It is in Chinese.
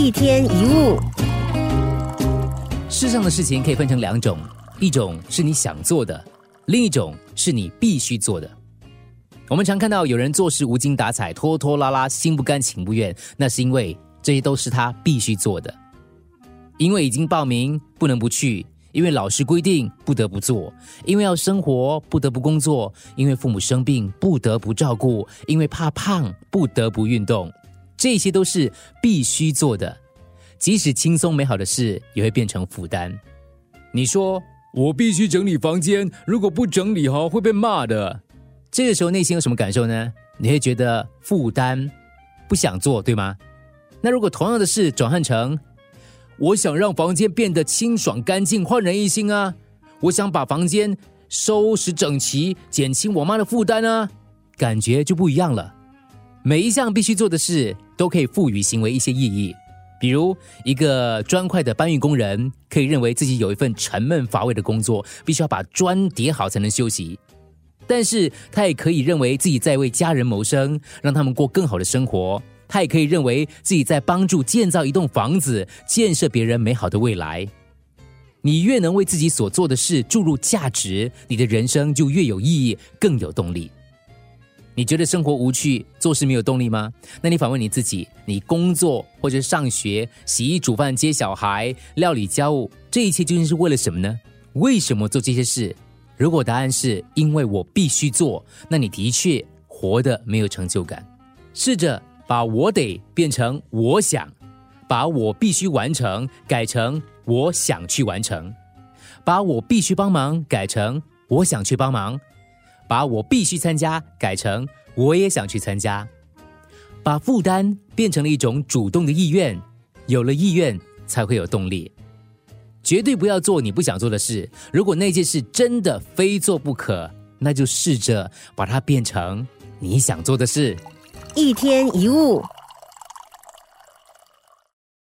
一天一物，世上的事情可以分成两种，一种是你想做的，另一种是你必须做的。我们常看到有人做事无精打采、拖拖拉拉、心不甘情不愿，那是因为这些都是他必须做的。因为已经报名，不能不去；因为老师规定，不得不做；因为要生活，不得不工作；因为父母生病，不得不照顾；因为怕胖，不得不运动。这些都是必须做的，即使轻松美好的事，也会变成负担。你说我必须整理房间，如果不整理好会被骂的。这个时候内心有什么感受呢？你会觉得负担，不想做，对吗？那如果同样的事转换成，我想让房间变得清爽干净、焕然一新啊！我想把房间收拾整齐，减轻我妈的负担啊！感觉就不一样了。每一项必须做的事都可以赋予行为一些意义，比如一个砖块的搬运工人可以认为自己有一份沉闷乏味的工作，必须要把砖叠好才能休息；但是他也可以认为自己在为家人谋生，让他们过更好的生活；他也可以认为自己在帮助建造一栋房子，建设别人美好的未来。你越能为自己所做的事注入价值，你的人生就越有意义，更有动力。你觉得生活无趣，做事没有动力吗？那你反问你自己：你工作或者上学、洗衣煮饭、接小孩、料理家务，这一切究竟是为了什么呢？为什么做这些事？如果答案是因为我必须做，那你的确活得没有成就感。试着把我得变成我想，把我必须完成改成我想去完成，把我必须帮忙改成我想去帮忙。把我必须参加改成我也想去参加，把负担变成了一种主动的意愿，有了意愿才会有动力。绝对不要做你不想做的事。如果那件事真的非做不可，那就试着把它变成你想做的事。一天一物。